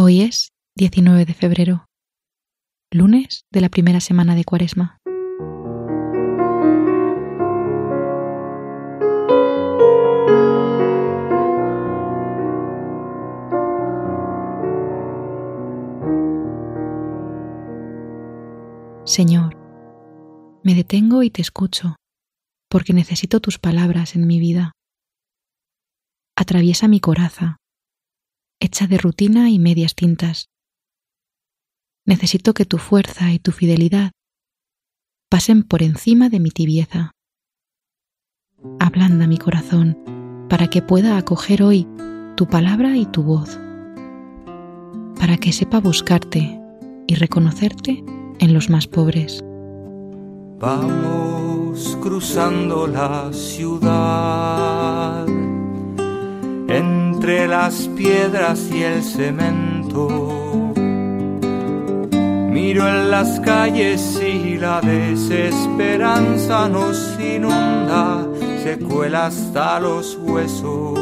Hoy es 19 de febrero, lunes de la primera semana de Cuaresma. Señor, me detengo y te escucho, porque necesito tus palabras en mi vida. Atraviesa mi coraza, hecha de rutina y medias tintas. Necesito que tu fuerza y tu fidelidad pasen por encima de mi tibieza. Ablanda mi corazón para que pueda acoger hoy tu palabra y tu voz, para que sepa buscarte y reconocerte en los más pobres. Vamos cruzando la ciudad entre las piedras y el cemento. Miro en las calles y la desesperanza nos inunda, se cuela hasta los huesos.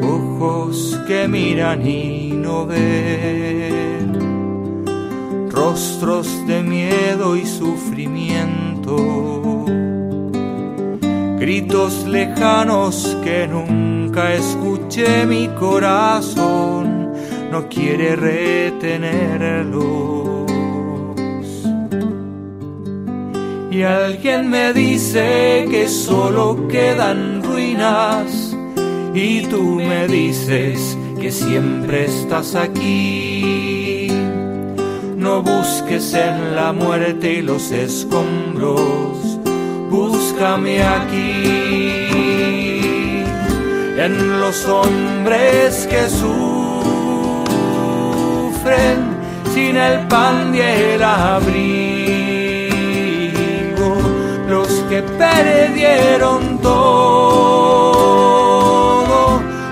Ojos que miran y no ven, rostros de miedo y sufrimiento, gritos lejanos que nunca escuché mi corazón, no quiere retenerlos. Y alguien me dice que solo quedan ruinas y tú me dices que siempre estás aquí. No busques en la muerte y los escombros, búscame aquí. En los hombres que sufren sin el pan y el abrigo, los que perdieron todo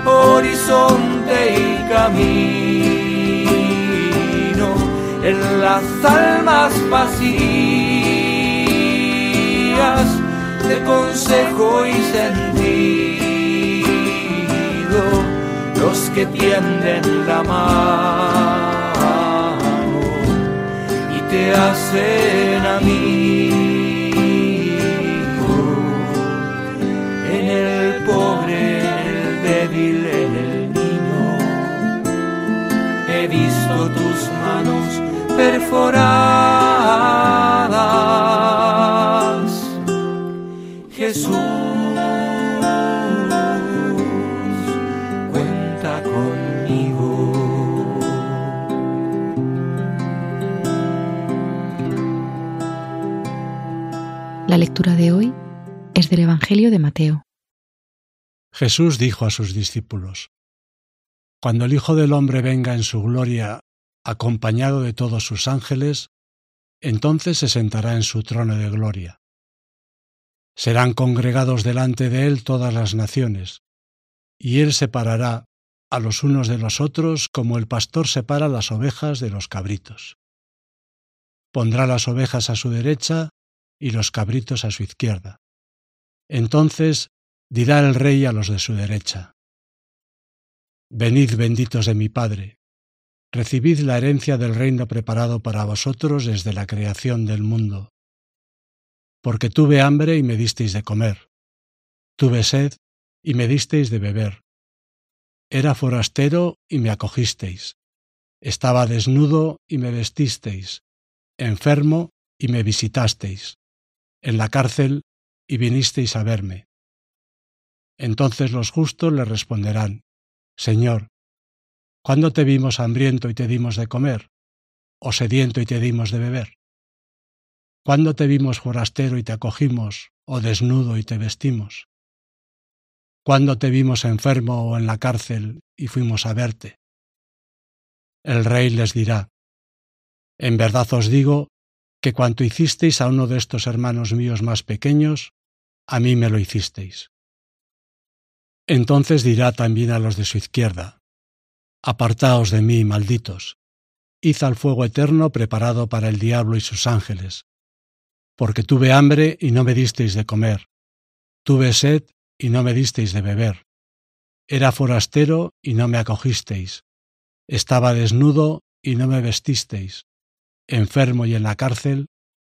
horizonte y camino en las almas vacías consejo y sentido, los que tienden la mano y te hacen a mí. En el pobre, el débil, en el niño, he visto tus manos perforadas. Jesús, cuenta conmigo. La lectura de hoy es del Evangelio de Mateo. Jesús dijo a sus discípulos, Cuando el Hijo del Hombre venga en su gloria, acompañado de todos sus ángeles, entonces se sentará en su trono de gloria. Serán congregados delante de él todas las naciones, y él separará a los unos de los otros como el pastor separa las ovejas de los cabritos. Pondrá las ovejas a su derecha y los cabritos a su izquierda. Entonces dirá el rey a los de su derecha, Venid benditos de mi Padre, recibid la herencia del reino preparado para vosotros desde la creación del mundo. Porque tuve hambre y me disteis de comer, tuve sed y me disteis de beber, era forastero y me acogisteis, estaba desnudo y me vestisteis, enfermo y me visitasteis, en la cárcel y vinisteis a verme. Entonces los justos le responderán, Señor, ¿cuándo te vimos hambriento y te dimos de comer? ¿O sediento y te dimos de beber? ¿Cuándo te vimos forastero y te acogimos? ¿O desnudo y te vestimos? ¿Cuándo te vimos enfermo o en la cárcel y fuimos a verte? El rey les dirá, En verdad os digo que cuanto hicisteis a uno de estos hermanos míos más pequeños, a mí me lo hicisteis. Entonces dirá también a los de su izquierda, Apartaos de mí, malditos, id al fuego eterno preparado para el diablo y sus ángeles, porque tuve hambre y no me disteis de comer, tuve sed y no me disteis de beber, Era forastero y no me acogisteis. Estaba desnudo y no me vestisteis. Enfermo y en la cárcel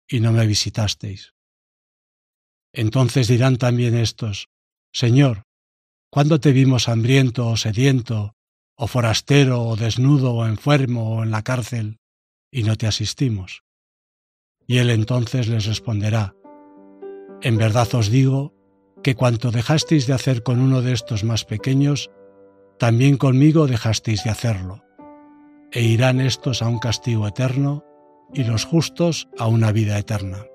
y no me visitasteis. Entonces dirán también estos, Señor, ¿cuándo te vimos hambriento o sediento, o forastero o desnudo o enfermo o en la cárcel, y no te asistimos? Y él entonces les responderá, En verdad os digo que cuanto dejasteis de hacer con uno de estos más pequeños, también conmigo dejasteis de hacerlo. E irán estos a un castigo eterno y los justos a una vida eterna.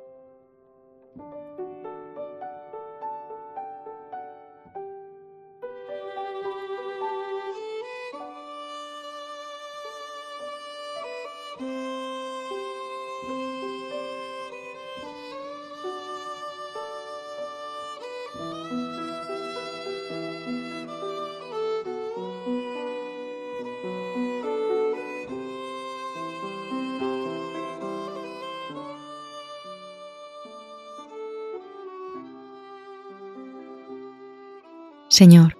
Señor,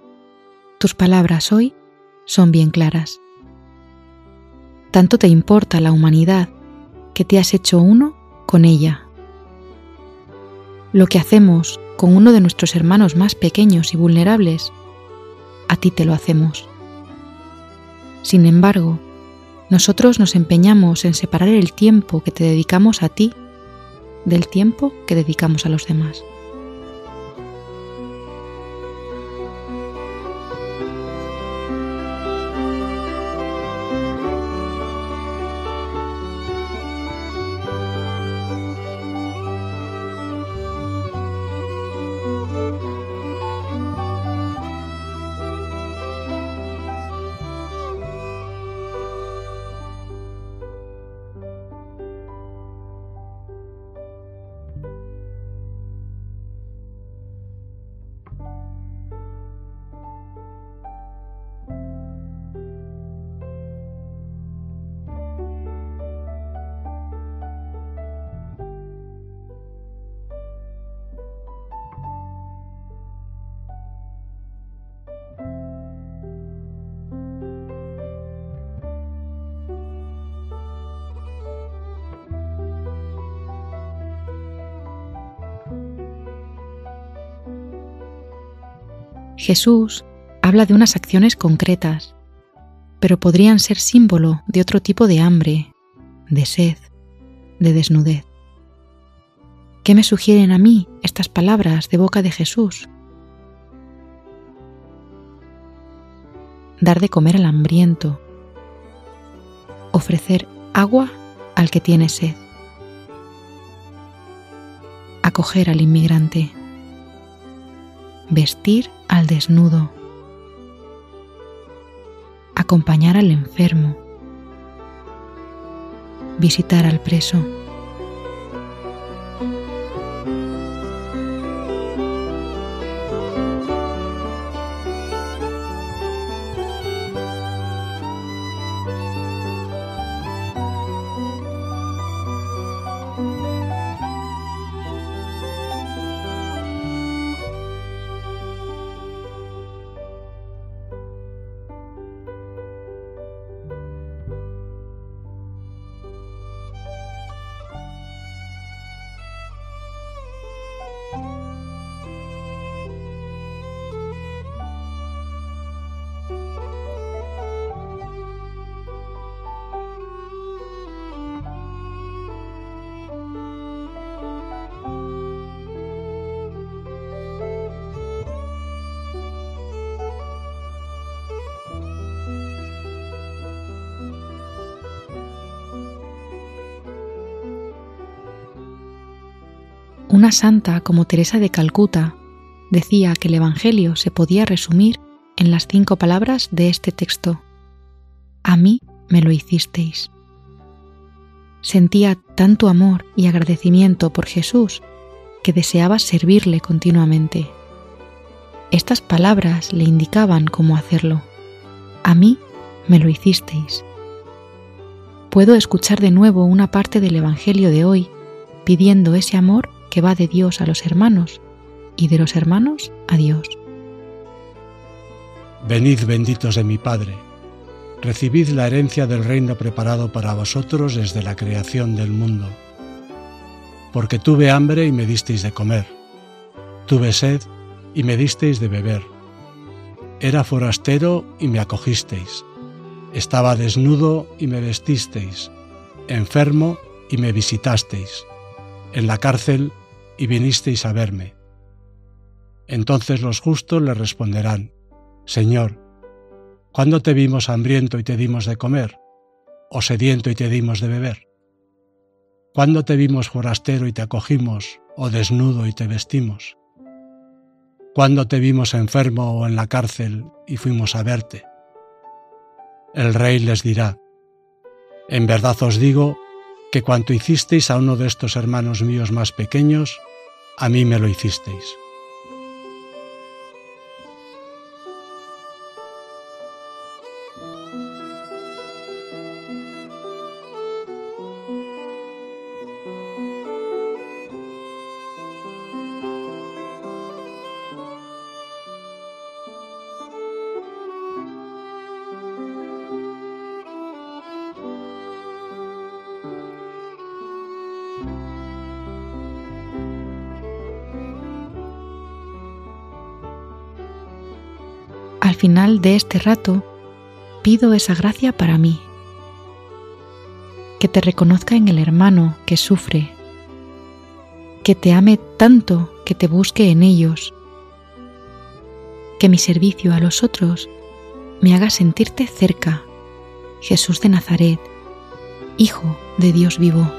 tus palabras hoy son bien claras. Tanto te importa la humanidad que te has hecho uno con ella. Lo que hacemos con uno de nuestros hermanos más pequeños y vulnerables, a ti te lo hacemos. Sin embargo, nosotros nos empeñamos en separar el tiempo que te dedicamos a ti del tiempo que dedicamos a los demás. Jesús habla de unas acciones concretas, pero podrían ser símbolo de otro tipo de hambre, de sed, de desnudez. ¿Qué me sugieren a mí estas palabras de boca de Jesús? Dar de comer al hambriento, ofrecer agua al que tiene sed, acoger al inmigrante, vestir al desnudo, acompañar al enfermo, visitar al preso. Una santa como Teresa de Calcuta decía que el Evangelio se podía resumir en las cinco palabras de este texto. A mí me lo hicisteis. Sentía tanto amor y agradecimiento por Jesús que deseaba servirle continuamente. Estas palabras le indicaban cómo hacerlo. A mí me lo hicisteis. Puedo escuchar de nuevo una parte del Evangelio de hoy pidiendo ese amor que va de Dios a los hermanos y de los hermanos a Dios. Venid benditos de mi Padre, recibid la herencia del reino preparado para vosotros desde la creación del mundo. Porque tuve hambre y me disteis de comer, tuve sed y me disteis de beber, era forastero y me acogisteis, estaba desnudo y me vestisteis, enfermo y me visitasteis, en la cárcel y vinisteis a verme. Entonces los justos le responderán, Señor, ¿cuándo te vimos hambriento y te dimos de comer? ¿O sediento y te dimos de beber? ¿Cuándo te vimos forastero y te acogimos? ¿O desnudo y te vestimos? ¿Cuándo te vimos enfermo o en la cárcel y fuimos a verte? El rey les dirá, En verdad os digo que cuanto hicisteis a uno de estos hermanos míos más pequeños, a mí me lo hicisteis. Final de este rato, pido esa gracia para mí, que te reconozca en el hermano que sufre, que te ame tanto que te busque en ellos, que mi servicio a los otros me haga sentirte cerca, Jesús de Nazaret, Hijo de Dios vivo.